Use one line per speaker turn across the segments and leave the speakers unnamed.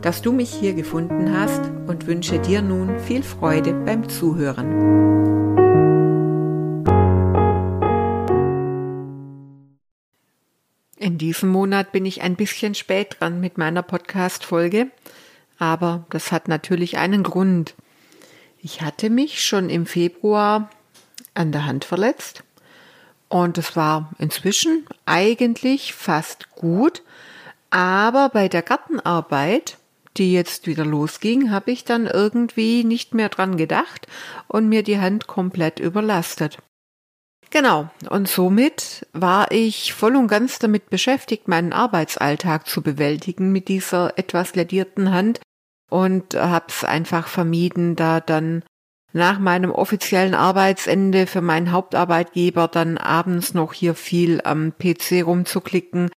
dass du mich hier gefunden hast und wünsche dir nun viel Freude beim Zuhören. In diesem Monat bin ich ein bisschen spät dran mit meiner Podcast-Folge, aber das hat natürlich einen Grund. Ich hatte mich schon im Februar an der Hand verletzt und es war inzwischen eigentlich fast gut, aber bei der Gartenarbeit die jetzt wieder losging, habe ich dann irgendwie nicht mehr dran gedacht und mir die Hand komplett überlastet. Genau, und somit war ich voll und ganz damit beschäftigt, meinen Arbeitsalltag zu bewältigen mit dieser etwas ledierten Hand und habe es einfach vermieden, da dann nach meinem offiziellen Arbeitsende für meinen Hauptarbeitgeber dann abends noch hier viel am PC rumzuklicken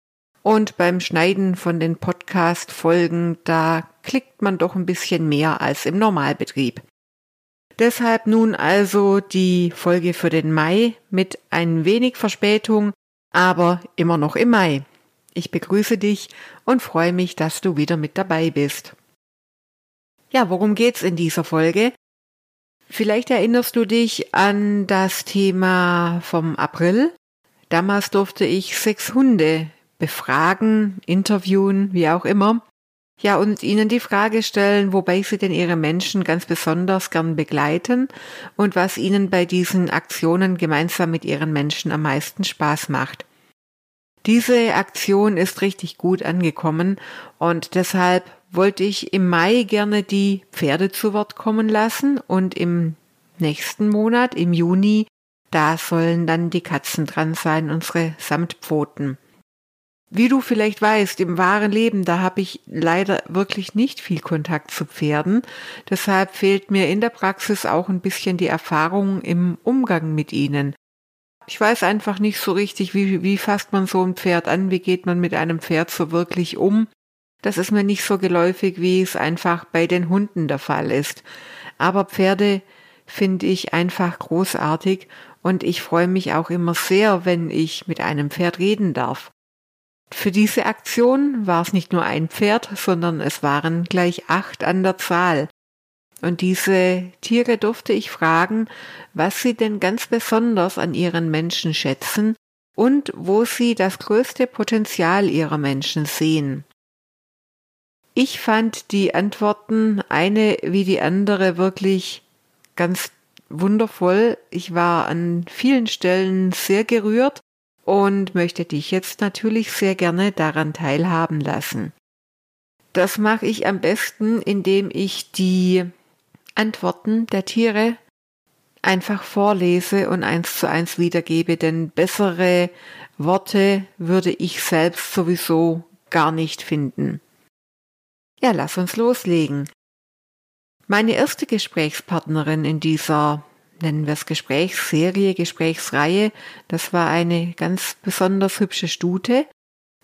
und beim Schneiden von den Podcast-Folgen, da klickt man doch ein bisschen mehr als im Normalbetrieb. Deshalb nun also die Folge für den Mai mit ein wenig Verspätung, aber immer noch im Mai. Ich begrüße dich und freue mich, dass du wieder mit dabei bist. Ja, worum geht's in dieser Folge? Vielleicht erinnerst du dich an das Thema vom April. Damals durfte ich sechs Hunde befragen, interviewen, wie auch immer. Ja, und ihnen die Frage stellen, wobei sie denn ihre Menschen ganz besonders gern begleiten und was ihnen bei diesen Aktionen gemeinsam mit ihren Menschen am meisten Spaß macht. Diese Aktion ist richtig gut angekommen und deshalb wollte ich im Mai gerne die Pferde zu Wort kommen lassen und im nächsten Monat, im Juni, da sollen dann die Katzen dran sein, unsere Samtpfoten. Wie du vielleicht weißt, im wahren Leben, da habe ich leider wirklich nicht viel Kontakt zu Pferden. Deshalb fehlt mir in der Praxis auch ein bisschen die Erfahrung im Umgang mit ihnen. Ich weiß einfach nicht so richtig, wie, wie fasst man so ein Pferd an, wie geht man mit einem Pferd so wirklich um. Das ist mir nicht so geläufig, wie es einfach bei den Hunden der Fall ist. Aber Pferde finde ich einfach großartig und ich freue mich auch immer sehr, wenn ich mit einem Pferd reden darf. Für diese Aktion war es nicht nur ein Pferd, sondern es waren gleich acht an der Zahl. Und diese Tiere durfte ich fragen, was sie denn ganz besonders an ihren Menschen schätzen und wo sie das größte Potenzial ihrer Menschen sehen. Ich fand die Antworten eine wie die andere wirklich ganz wundervoll. Ich war an vielen Stellen sehr gerührt und möchte dich jetzt natürlich sehr gerne daran teilhaben lassen. Das mache ich am besten, indem ich die Antworten der Tiere einfach vorlese und eins zu eins wiedergebe, denn bessere Worte würde ich selbst sowieso gar nicht finden. Ja, lass uns loslegen. Meine erste Gesprächspartnerin in dieser nennen wir es Gesprächsserie, Gesprächsreihe. Das war eine ganz besonders hübsche Stute,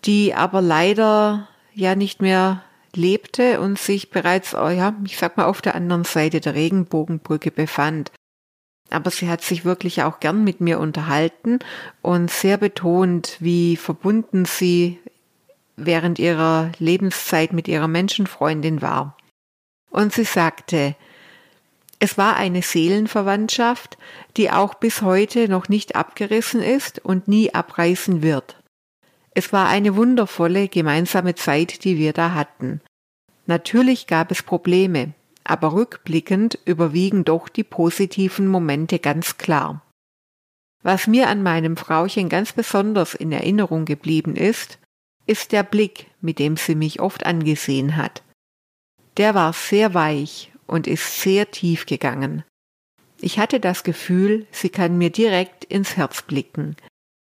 die aber leider ja nicht mehr lebte und sich bereits, oh ja, ich sag mal, auf der anderen Seite der Regenbogenbrücke befand. Aber sie hat sich wirklich auch gern mit mir unterhalten und sehr betont, wie verbunden sie während ihrer Lebenszeit mit ihrer Menschenfreundin war. Und sie sagte, es war eine Seelenverwandtschaft, die auch bis heute noch nicht abgerissen ist und nie abreißen wird. Es war eine wundervolle gemeinsame Zeit, die wir da hatten. Natürlich gab es Probleme, aber rückblickend überwiegen doch die positiven Momente ganz klar. Was mir an meinem Frauchen ganz besonders in Erinnerung geblieben ist, ist der Blick, mit dem sie mich oft angesehen hat. Der war sehr weich und ist sehr tief gegangen. Ich hatte das Gefühl, sie kann mir direkt ins Herz blicken.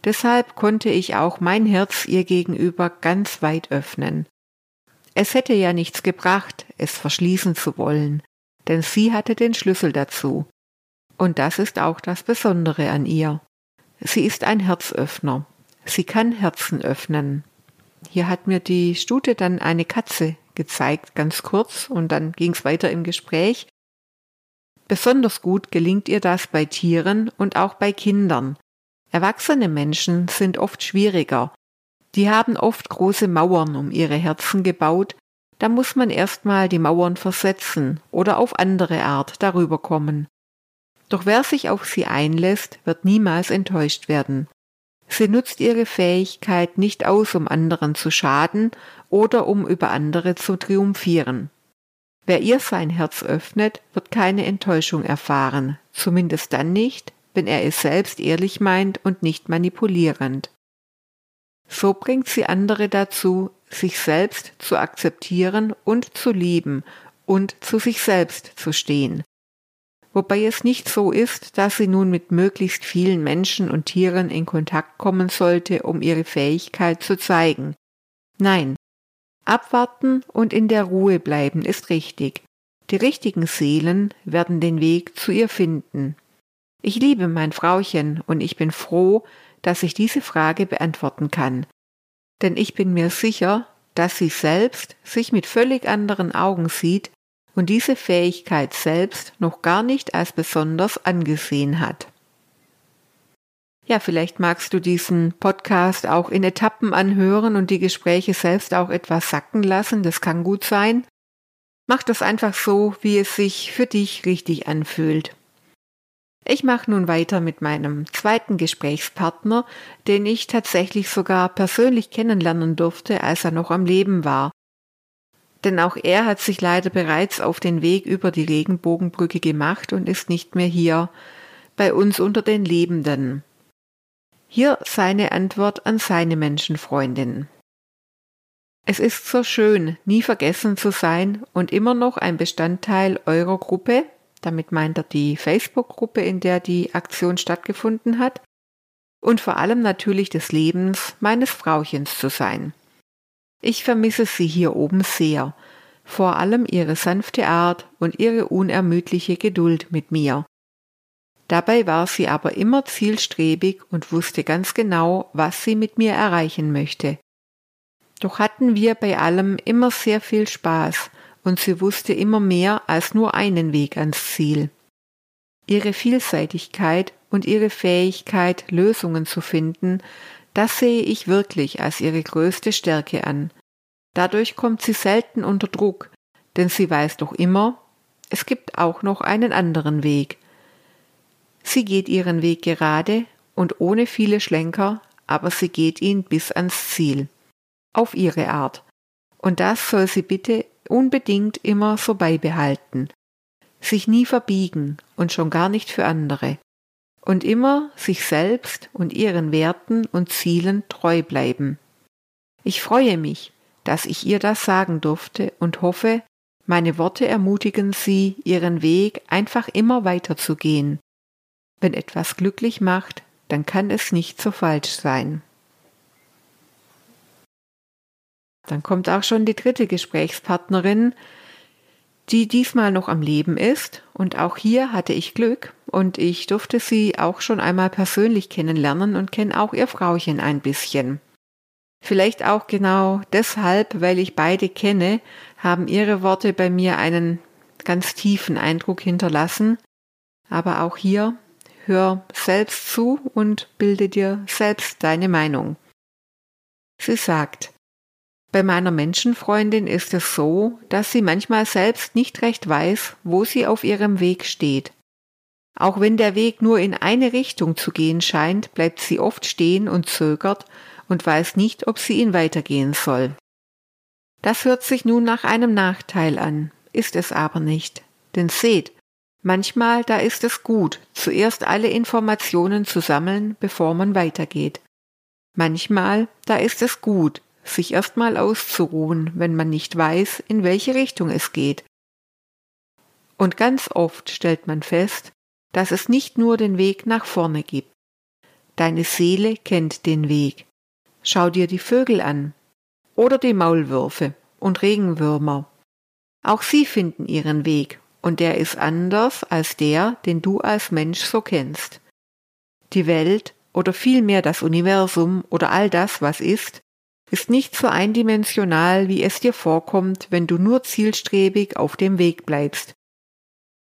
Deshalb konnte ich auch mein Herz ihr gegenüber ganz weit öffnen. Es hätte ja nichts gebracht, es verschließen zu wollen, denn sie hatte den Schlüssel dazu. Und das ist auch das Besondere an ihr. Sie ist ein Herzöffner. Sie kann Herzen öffnen. Hier hat mir die Stute dann eine Katze gezeigt, ganz kurz, und dann ging es weiter im Gespräch. Besonders gut gelingt ihr das bei Tieren und auch bei Kindern. Erwachsene Menschen sind oft schwieriger. Die haben oft große Mauern um ihre Herzen gebaut, da muss man erstmal die Mauern versetzen oder auf andere Art darüber kommen. Doch wer sich auf sie einlässt, wird niemals enttäuscht werden. Sie nutzt ihre Fähigkeit nicht aus, um anderen zu schaden oder um über andere zu triumphieren. Wer ihr sein Herz öffnet, wird keine Enttäuschung erfahren, zumindest dann nicht, wenn er es selbst ehrlich meint und nicht manipulierend. So bringt sie andere dazu, sich selbst zu akzeptieren und zu lieben und zu sich selbst zu stehen wobei es nicht so ist, dass sie nun mit möglichst vielen Menschen und Tieren in Kontakt kommen sollte, um ihre Fähigkeit zu zeigen. Nein, abwarten und in der Ruhe bleiben ist richtig. Die richtigen Seelen werden den Weg zu ihr finden. Ich liebe mein Frauchen und ich bin froh, dass ich diese Frage beantworten kann. Denn ich bin mir sicher, dass sie selbst sich mit völlig anderen Augen sieht, und diese Fähigkeit selbst noch gar nicht als besonders angesehen hat. Ja, vielleicht magst du diesen Podcast auch in Etappen anhören und die Gespräche selbst auch etwas sacken lassen, das kann gut sein. Mach das einfach so, wie es sich für dich richtig anfühlt. Ich mache nun weiter mit meinem zweiten Gesprächspartner, den ich tatsächlich sogar persönlich kennenlernen durfte, als er noch am Leben war denn auch er hat sich leider bereits auf den Weg über die Regenbogenbrücke gemacht und ist nicht mehr hier bei uns unter den Lebenden. Hier seine Antwort an seine Menschenfreundin. Es ist so schön, nie vergessen zu sein und immer noch ein Bestandteil eurer Gruppe, damit meint er die Facebook-Gruppe, in der die Aktion stattgefunden hat, und vor allem natürlich des Lebens meines Frauchens zu sein. Ich vermisse sie hier oben sehr, vor allem ihre sanfte Art und ihre unermüdliche Geduld mit mir. Dabei war sie aber immer zielstrebig und wusste ganz genau, was sie mit mir erreichen möchte. Doch hatten wir bei allem immer sehr viel Spaß und sie wusste immer mehr als nur einen Weg ans Ziel. Ihre Vielseitigkeit und ihre Fähigkeit, Lösungen zu finden, das sehe ich wirklich als ihre größte Stärke an. Dadurch kommt sie selten unter Druck, denn sie weiß doch immer, es gibt auch noch einen anderen Weg. Sie geht ihren Weg gerade und ohne viele Schlenker, aber sie geht ihn bis ans Ziel. Auf ihre Art. Und das soll sie bitte unbedingt immer so beibehalten. Sich nie verbiegen und schon gar nicht für andere und immer sich selbst und ihren Werten und Zielen treu bleiben. Ich freue mich, dass ich ihr das sagen durfte und hoffe, meine Worte ermutigen sie, ihren Weg einfach immer weiterzugehen. Wenn etwas glücklich macht, dann kann es nicht so falsch sein. Dann kommt auch schon die dritte Gesprächspartnerin, die diesmal noch am Leben ist. Und auch hier hatte ich Glück und ich durfte sie auch schon einmal persönlich kennenlernen und kenne auch ihr Frauchen ein bisschen. Vielleicht auch genau deshalb, weil ich beide kenne, haben ihre Worte bei mir einen ganz tiefen Eindruck hinterlassen. Aber auch hier hör selbst zu und bilde dir selbst deine Meinung. Sie sagt, bei meiner Menschenfreundin ist es so, dass sie manchmal selbst nicht recht weiß, wo sie auf ihrem Weg steht. Auch wenn der Weg nur in eine Richtung zu gehen scheint, bleibt sie oft stehen und zögert und weiß nicht, ob sie ihn weitergehen soll. Das hört sich nun nach einem Nachteil an, ist es aber nicht. Denn seht, manchmal da ist es gut, zuerst alle Informationen zu sammeln, bevor man weitergeht. Manchmal da ist es gut, sich erstmal auszuruhen, wenn man nicht weiß, in welche Richtung es geht. Und ganz oft stellt man fest, dass es nicht nur den Weg nach vorne gibt. Deine Seele kennt den Weg. Schau dir die Vögel an oder die Maulwürfe und Regenwürmer. Auch sie finden ihren Weg und der ist anders als der, den du als Mensch so kennst. Die Welt oder vielmehr das Universum oder all das, was ist, ist nicht so eindimensional, wie es dir vorkommt, wenn du nur zielstrebig auf dem Weg bleibst.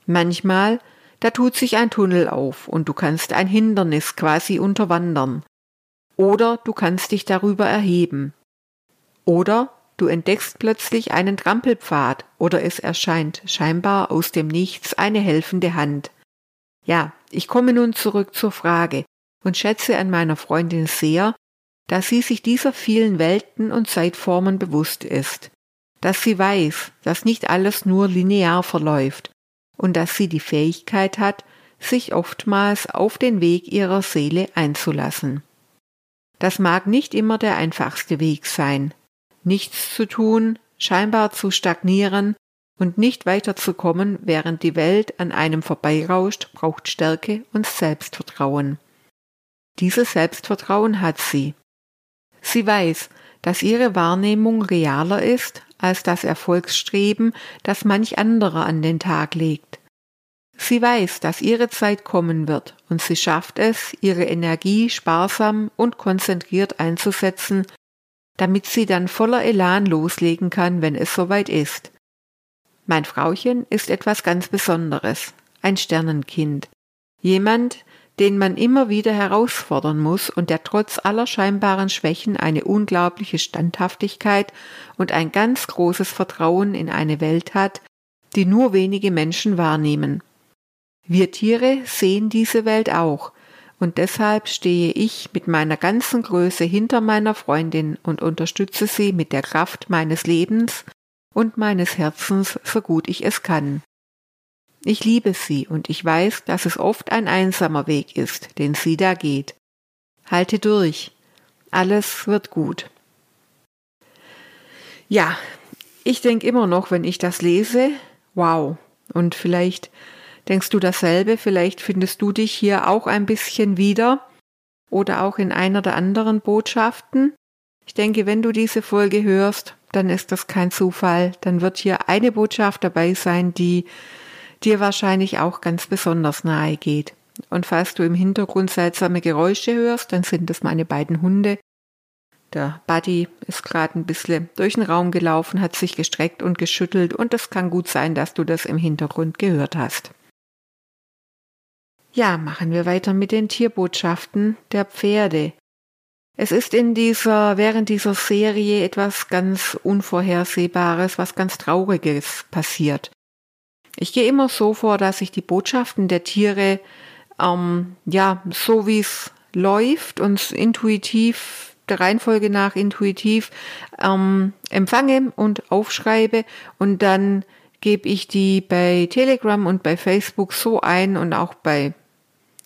Manchmal, da tut sich ein Tunnel auf und du kannst ein Hindernis quasi unterwandern. Oder du kannst dich darüber erheben. Oder du entdeckst plötzlich einen Trampelpfad oder es erscheint scheinbar aus dem Nichts eine helfende Hand. Ja, ich komme nun zurück zur Frage und schätze an meiner Freundin sehr, dass sie sich dieser vielen Welten und Zeitformen bewusst ist, dass sie weiß, dass nicht alles nur linear verläuft und dass sie die Fähigkeit hat, sich oftmals auf den Weg ihrer Seele einzulassen. Das mag nicht immer der einfachste Weg sein. Nichts zu tun, scheinbar zu stagnieren und nicht weiterzukommen, während die Welt an einem vorbeirauscht, braucht Stärke und Selbstvertrauen. Dieses Selbstvertrauen hat sie. Sie weiß, dass ihre Wahrnehmung realer ist als das Erfolgsstreben, das manch anderer an den Tag legt. Sie weiß, dass ihre Zeit kommen wird, und sie schafft es, ihre Energie sparsam und konzentriert einzusetzen, damit sie dann voller Elan loslegen kann, wenn es soweit ist. Mein Frauchen ist etwas ganz Besonderes, ein Sternenkind, jemand, den man immer wieder herausfordern muss und der trotz aller scheinbaren Schwächen eine unglaubliche Standhaftigkeit und ein ganz großes Vertrauen in eine Welt hat, die nur wenige Menschen wahrnehmen. Wir Tiere sehen diese Welt auch, und deshalb stehe ich mit meiner ganzen Größe hinter meiner Freundin und unterstütze sie mit der Kraft meines Lebens und meines Herzens, so gut ich es kann. Ich liebe sie und ich weiß, dass es oft ein einsamer Weg ist, den sie da geht. Halte durch. Alles wird gut. Ja, ich denke immer noch, wenn ich das lese, wow. Und vielleicht denkst du dasselbe, vielleicht findest du dich hier auch ein bisschen wieder oder auch in einer der anderen Botschaften. Ich denke, wenn du diese Folge hörst, dann ist das kein Zufall. Dann wird hier eine Botschaft dabei sein, die dir wahrscheinlich auch ganz besonders nahe geht. Und falls du im Hintergrund seltsame Geräusche hörst, dann sind das meine beiden Hunde. Der Buddy ist gerade ein bisschen durch den Raum gelaufen, hat sich gestreckt und geschüttelt und es kann gut sein, dass du das im Hintergrund gehört hast. Ja, machen wir weiter mit den Tierbotschaften der Pferde. Es ist in dieser, während dieser Serie etwas ganz Unvorhersehbares, was ganz Trauriges passiert. Ich gehe immer so vor, dass ich die Botschaften der Tiere, ähm, ja, so wie es läuft und intuitiv, der Reihenfolge nach intuitiv ähm, empfange und aufschreibe. Und dann gebe ich die bei Telegram und bei Facebook so ein und auch bei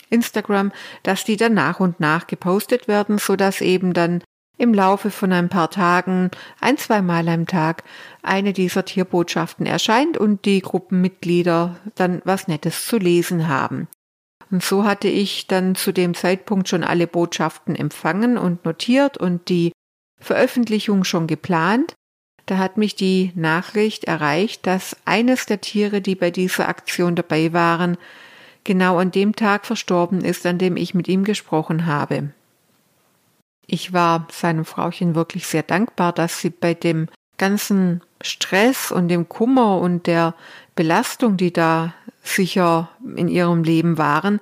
Instagram, dass die dann nach und nach gepostet werden, so dass eben dann im Laufe von ein paar Tagen, ein, zweimal am Tag, eine dieser Tierbotschaften erscheint und die Gruppenmitglieder dann was Nettes zu lesen haben. Und so hatte ich dann zu dem Zeitpunkt schon alle Botschaften empfangen und notiert und die Veröffentlichung schon geplant. Da hat mich die Nachricht erreicht, dass eines der Tiere, die bei dieser Aktion dabei waren, genau an dem Tag verstorben ist, an dem ich mit ihm gesprochen habe. Ich war seinem Frauchen wirklich sehr dankbar, dass sie bei dem ganzen Stress und dem Kummer und der Belastung, die da sicher in ihrem Leben waren,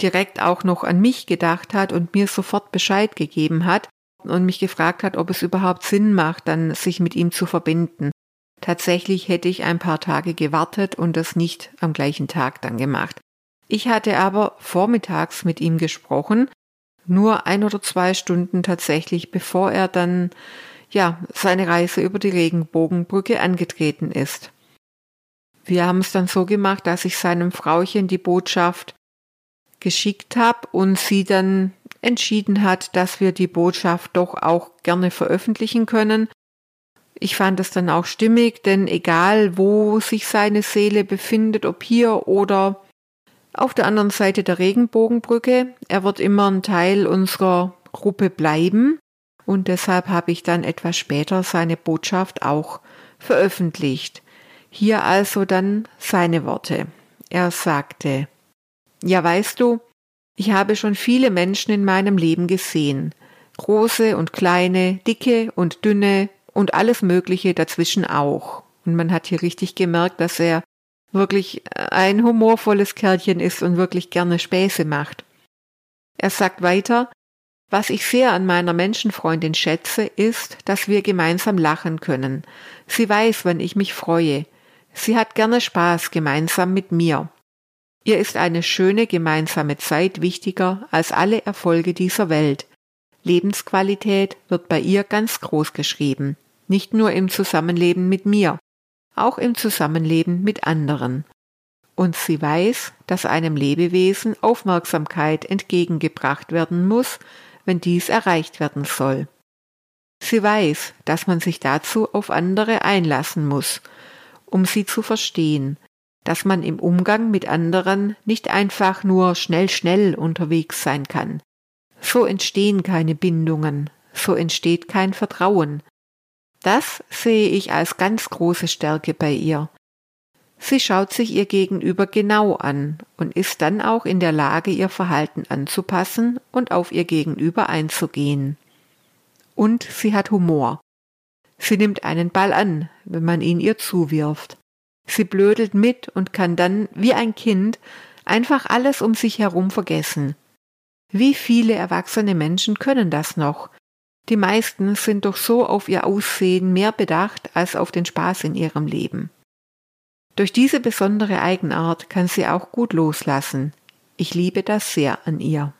direkt auch noch an mich gedacht hat und mir sofort Bescheid gegeben hat und mich gefragt hat, ob es überhaupt Sinn macht, dann sich mit ihm zu verbinden. Tatsächlich hätte ich ein paar Tage gewartet und das nicht am gleichen Tag dann gemacht. Ich hatte aber vormittags mit ihm gesprochen nur ein oder zwei Stunden tatsächlich, bevor er dann ja seine Reise über die Regenbogenbrücke angetreten ist. Wir haben es dann so gemacht, dass ich seinem Frauchen die Botschaft geschickt habe und sie dann entschieden hat, dass wir die Botschaft doch auch gerne veröffentlichen können. Ich fand es dann auch stimmig, denn egal wo sich seine Seele befindet, ob hier oder auf der anderen Seite der Regenbogenbrücke. Er wird immer ein Teil unserer Gruppe bleiben und deshalb habe ich dann etwas später seine Botschaft auch veröffentlicht. Hier also dann seine Worte. Er sagte, ja weißt du, ich habe schon viele Menschen in meinem Leben gesehen, große und kleine, dicke und dünne und alles Mögliche dazwischen auch. Und man hat hier richtig gemerkt, dass er wirklich ein humorvolles Kerlchen ist und wirklich gerne Späße macht. Er sagt weiter, was ich sehr an meiner Menschenfreundin schätze, ist, dass wir gemeinsam lachen können. Sie weiß, wann ich mich freue. Sie hat gerne Spaß gemeinsam mit mir. Ihr ist eine schöne gemeinsame Zeit wichtiger als alle Erfolge dieser Welt. Lebensqualität wird bei ihr ganz groß geschrieben, nicht nur im Zusammenleben mit mir, auch im Zusammenleben mit anderen. Und sie weiß, dass einem Lebewesen Aufmerksamkeit entgegengebracht werden muss, wenn dies erreicht werden soll. Sie weiß, dass man sich dazu auf andere einlassen muss, um sie zu verstehen, dass man im Umgang mit anderen nicht einfach nur schnell schnell unterwegs sein kann. So entstehen keine Bindungen, so entsteht kein Vertrauen. Das sehe ich als ganz große Stärke bei ihr. Sie schaut sich ihr Gegenüber genau an und ist dann auch in der Lage, ihr Verhalten anzupassen und auf ihr Gegenüber einzugehen. Und sie hat Humor. Sie nimmt einen Ball an, wenn man ihn ihr zuwirft. Sie blödelt mit und kann dann, wie ein Kind, einfach alles um sich herum vergessen. Wie viele erwachsene Menschen können das noch? Die meisten sind doch so auf ihr Aussehen mehr bedacht als auf den Spaß in ihrem Leben. Durch diese besondere Eigenart kann sie auch gut loslassen. Ich liebe das sehr an ihr.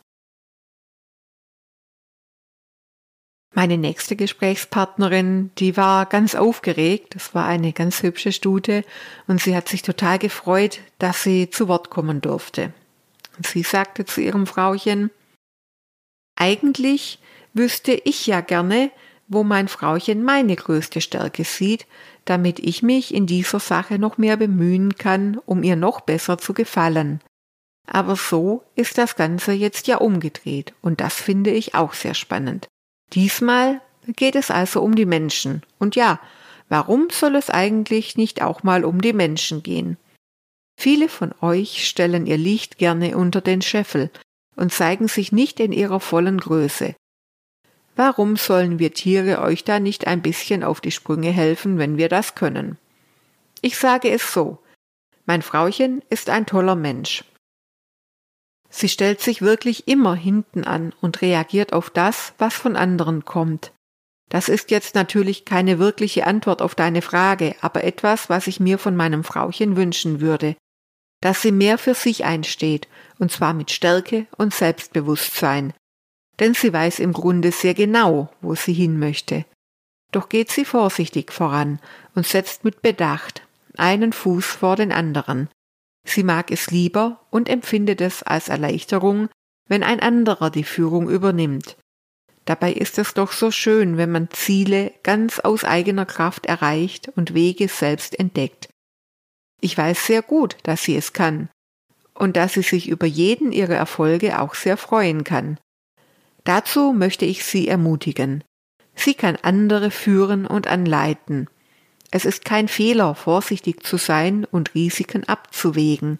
Meine nächste Gesprächspartnerin, die war ganz aufgeregt. Das war eine ganz hübsche Stute und sie hat sich total gefreut, dass sie zu Wort kommen durfte. Und sie sagte zu ihrem Frauchen, eigentlich wüsste ich ja gerne, wo mein Frauchen meine größte Stärke sieht, damit ich mich in dieser Sache noch mehr bemühen kann, um ihr noch besser zu gefallen. Aber so ist das Ganze jetzt ja umgedreht, und das finde ich auch sehr spannend. Diesmal geht es also um die Menschen. Und ja, warum soll es eigentlich nicht auch mal um die Menschen gehen? Viele von euch stellen ihr Licht gerne unter den Scheffel und zeigen sich nicht in ihrer vollen Größe. Warum sollen wir Tiere euch da nicht ein bisschen auf die Sprünge helfen, wenn wir das können? Ich sage es so. Mein Frauchen ist ein toller Mensch. Sie stellt sich wirklich immer hinten an und reagiert auf das, was von anderen kommt. Das ist jetzt natürlich keine wirkliche Antwort auf deine Frage, aber etwas, was ich mir von meinem Frauchen wünschen würde. Dass sie mehr für sich einsteht, und zwar mit Stärke und Selbstbewusstsein, denn sie weiß im Grunde sehr genau, wo sie hin möchte. Doch geht sie vorsichtig voran und setzt mit Bedacht einen Fuß vor den anderen. Sie mag es lieber und empfindet es als Erleichterung, wenn ein anderer die Führung übernimmt. Dabei ist es doch so schön, wenn man Ziele ganz aus eigener Kraft erreicht und Wege selbst entdeckt. Ich weiß sehr gut, dass sie es kann und dass sie sich über jeden ihrer Erfolge auch sehr freuen kann. Dazu möchte ich Sie ermutigen. Sie kann andere führen und anleiten. Es ist kein Fehler, vorsichtig zu sein und Risiken abzuwägen,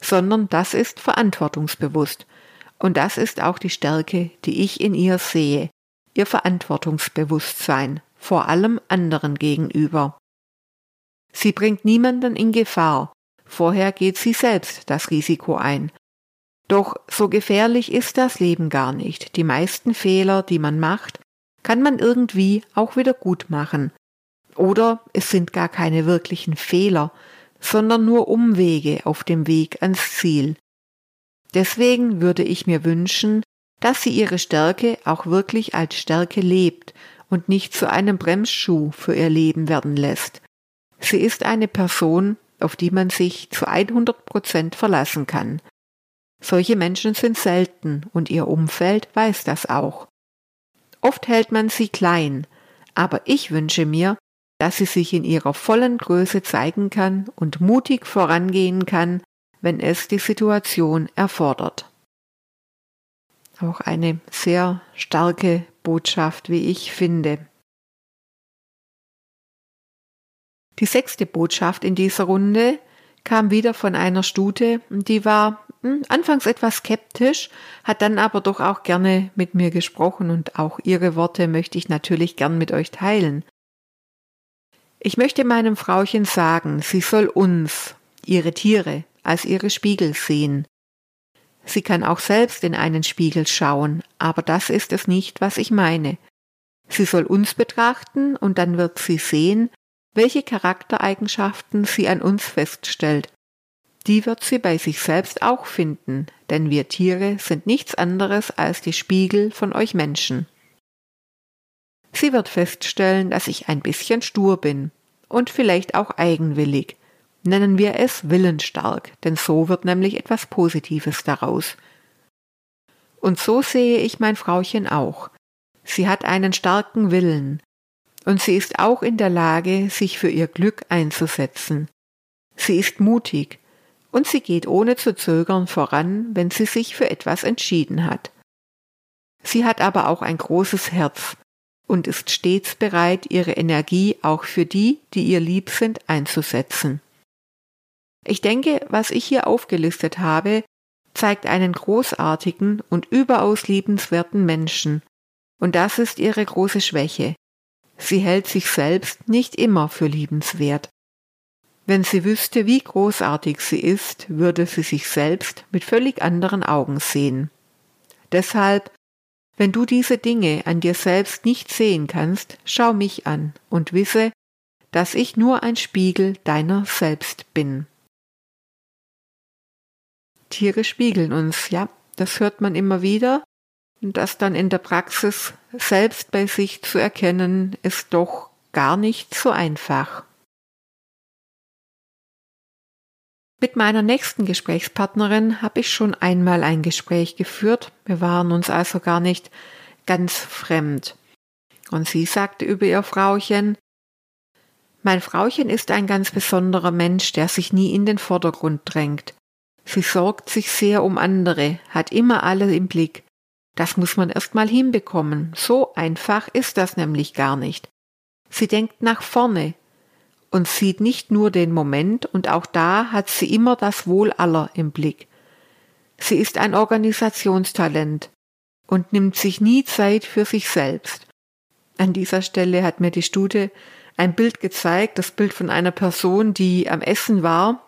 sondern das ist verantwortungsbewusst. Und das ist auch die Stärke, die ich in ihr sehe, ihr Verantwortungsbewusstsein, vor allem anderen gegenüber. Sie bringt niemanden in Gefahr, vorher geht sie selbst das Risiko ein doch so gefährlich ist das Leben gar nicht. Die meisten Fehler, die man macht, kann man irgendwie auch wieder gut machen. Oder es sind gar keine wirklichen Fehler, sondern nur Umwege auf dem Weg ans Ziel. Deswegen würde ich mir wünschen, dass sie ihre Stärke auch wirklich als Stärke lebt und nicht zu einem Bremsschuh für ihr Leben werden lässt. Sie ist eine Person, auf die man sich zu 100 Prozent verlassen kann. Solche Menschen sind selten und ihr Umfeld weiß das auch. Oft hält man sie klein, aber ich wünsche mir, dass sie sich in ihrer vollen Größe zeigen kann und mutig vorangehen kann, wenn es die Situation erfordert. Auch eine sehr starke Botschaft, wie ich finde. Die sechste Botschaft in dieser Runde kam wieder von einer Stute, die war anfangs etwas skeptisch, hat dann aber doch auch gerne mit mir gesprochen und auch ihre Worte möchte ich natürlich gern mit euch teilen. Ich möchte meinem Frauchen sagen, sie soll uns, ihre Tiere, als ihre Spiegel sehen. Sie kann auch selbst in einen Spiegel schauen, aber das ist es nicht, was ich meine. Sie soll uns betrachten und dann wird sie sehen, welche Charaktereigenschaften sie an uns feststellt. Die wird sie bei sich selbst auch finden, denn wir Tiere sind nichts anderes als die Spiegel von euch Menschen. Sie wird feststellen, dass ich ein bisschen stur bin und vielleicht auch eigenwillig. Nennen wir es willensstark, denn so wird nämlich etwas Positives daraus. Und so sehe ich mein Frauchen auch. Sie hat einen starken Willen, und sie ist auch in der Lage, sich für ihr Glück einzusetzen. Sie ist mutig, und sie geht ohne zu zögern voran, wenn sie sich für etwas entschieden hat. Sie hat aber auch ein großes Herz und ist stets bereit, ihre Energie auch für die, die ihr lieb sind, einzusetzen. Ich denke, was ich hier aufgelistet habe, zeigt einen großartigen und überaus liebenswerten Menschen, und das ist ihre große Schwäche. Sie hält sich selbst nicht immer für liebenswert. Wenn sie wüsste, wie großartig sie ist, würde sie sich selbst mit völlig anderen Augen sehen. Deshalb, wenn du diese Dinge an dir selbst nicht sehen kannst, schau mich an und wisse, dass ich nur ein Spiegel deiner selbst bin. Tiere spiegeln uns, ja, das hört man immer wieder, und das dann in der Praxis selbst bei sich zu erkennen, ist doch gar nicht so einfach. Mit meiner nächsten Gesprächspartnerin habe ich schon einmal ein Gespräch geführt. Wir waren uns also gar nicht ganz fremd. Und sie sagte über ihr Frauchen, mein Frauchen ist ein ganz besonderer Mensch, der sich nie in den Vordergrund drängt. Sie sorgt sich sehr um andere, hat immer alle im Blick. Das muss man erst mal hinbekommen. So einfach ist das nämlich gar nicht. Sie denkt nach vorne und sieht nicht nur den Moment und auch da hat sie immer das Wohl aller im Blick. Sie ist ein Organisationstalent und nimmt sich nie Zeit für sich selbst. An dieser Stelle hat mir die Stute ein Bild gezeigt, das Bild von einer Person, die am Essen war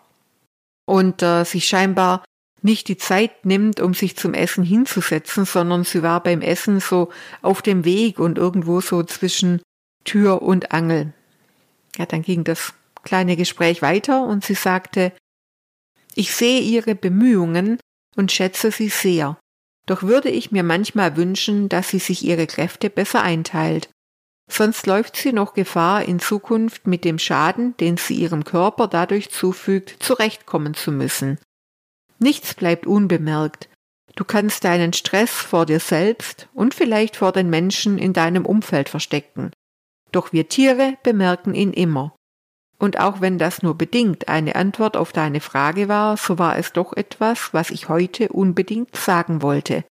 und äh, sich scheinbar nicht die Zeit nimmt, um sich zum Essen hinzusetzen, sondern sie war beim Essen so auf dem Weg und irgendwo so zwischen Tür und Angel. Ja, dann ging das kleine Gespräch weiter und sie sagte, ich sehe Ihre Bemühungen und schätze sie sehr. Doch würde ich mir manchmal wünschen, dass sie sich ihre Kräfte besser einteilt. Sonst läuft sie noch Gefahr, in Zukunft mit dem Schaden, den sie ihrem Körper dadurch zufügt, zurechtkommen zu müssen. Nichts bleibt unbemerkt. Du kannst deinen Stress vor dir selbst und vielleicht vor den Menschen in deinem Umfeld verstecken. Doch wir Tiere bemerken ihn immer. Und auch wenn das nur bedingt eine Antwort auf deine Frage war, so war es doch etwas, was ich heute unbedingt sagen wollte.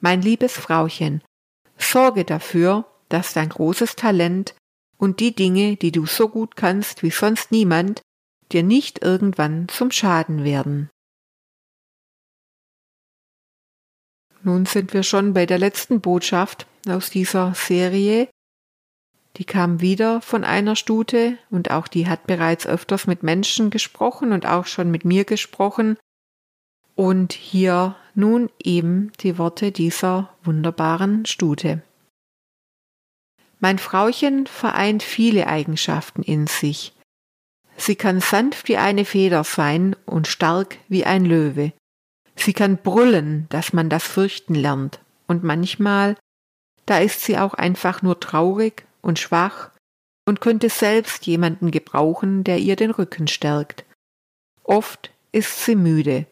Mein liebes Frauchen, sorge dafür, dass dein großes Talent und die Dinge, die du so gut kannst wie sonst niemand, dir nicht irgendwann zum Schaden werden. Nun sind wir schon bei der letzten Botschaft aus dieser Serie. Die kam wieder von einer Stute und auch die hat bereits öfters mit Menschen gesprochen und auch schon mit mir gesprochen. Und hier nun eben die Worte dieser wunderbaren Stute. Mein Frauchen vereint viele Eigenschaften in sich. Sie kann sanft wie eine Feder sein und stark wie ein Löwe. Sie kann brüllen, dass man das fürchten lernt, und manchmal, da ist sie auch einfach nur traurig und schwach und könnte selbst jemanden gebrauchen, der ihr den Rücken stärkt. Oft ist sie müde,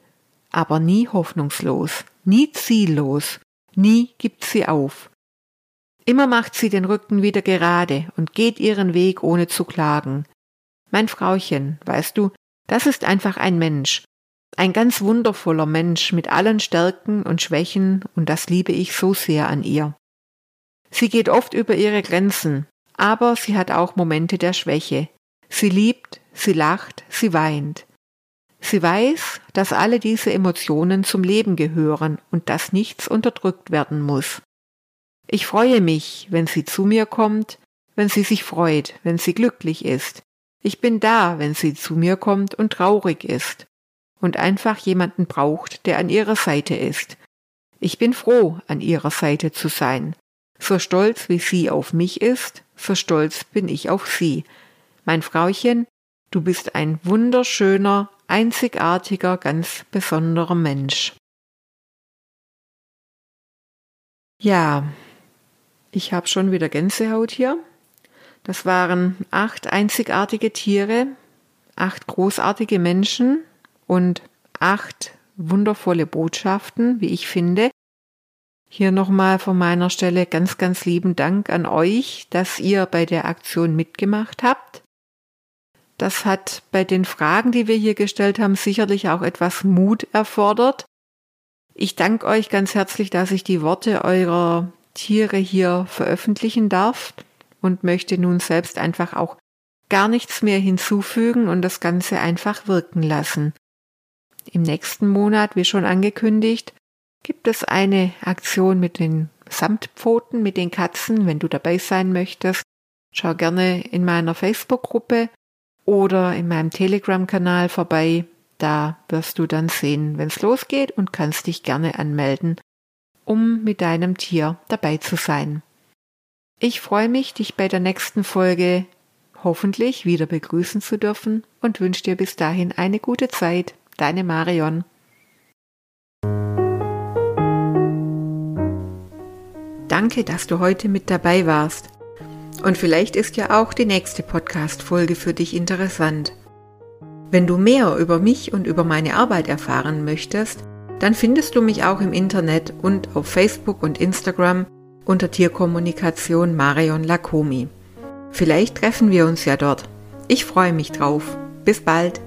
aber nie hoffnungslos, nie ziellos, nie gibt sie auf. Immer macht sie den Rücken wieder gerade und geht ihren Weg ohne zu klagen. Mein Frauchen, weißt du, das ist einfach ein Mensch, ein ganz wundervoller Mensch mit allen Stärken und Schwächen, und das liebe ich so sehr an ihr. Sie geht oft über ihre Grenzen, aber sie hat auch Momente der Schwäche. Sie liebt, sie lacht, sie weint. Sie weiß, dass alle diese Emotionen zum Leben gehören und dass nichts unterdrückt werden muss. Ich freue mich, wenn sie zu mir kommt, wenn sie sich freut, wenn sie glücklich ist. Ich bin da, wenn sie zu mir kommt und traurig ist und einfach jemanden braucht, der an ihrer Seite ist. Ich bin froh, an ihrer Seite zu sein. So stolz wie sie auf mich ist, so stolz bin ich auf sie. Mein Frauchen, du bist ein wunderschöner, einzigartiger, ganz besonderer Mensch. Ja, ich habe schon wieder Gänsehaut hier. Das waren acht einzigartige Tiere, acht großartige Menschen und acht wundervolle Botschaften, wie ich finde. Hier nochmal von meiner Stelle ganz, ganz lieben Dank an euch, dass ihr bei der Aktion mitgemacht habt. Das hat bei den Fragen, die wir hier gestellt haben, sicherlich auch etwas Mut erfordert. Ich danke euch ganz herzlich, dass ich die Worte eurer Tiere hier veröffentlichen darf und möchte nun selbst einfach auch gar nichts mehr hinzufügen und das Ganze einfach wirken lassen. Im nächsten Monat, wie schon angekündigt, gibt es eine Aktion mit den Samtpfoten, mit den Katzen. Wenn du dabei sein möchtest, schau gerne in meiner Facebook-Gruppe oder in meinem Telegram-Kanal vorbei. Da wirst du dann sehen, wenn es losgeht und kannst dich gerne anmelden, um mit deinem Tier dabei zu sein. Ich freue mich, dich bei der nächsten Folge hoffentlich wieder begrüßen zu dürfen und wünsche dir bis dahin eine gute Zeit. Deine Marion. Danke, dass du heute mit dabei warst. Und vielleicht ist ja auch die nächste Podcast-Folge für dich interessant. Wenn du mehr über mich und über meine Arbeit erfahren möchtest, dann findest du mich auch im Internet und auf Facebook und Instagram unter Tierkommunikation Marion Lakomi. Vielleicht treffen wir uns ja dort. Ich freue mich drauf. Bis bald.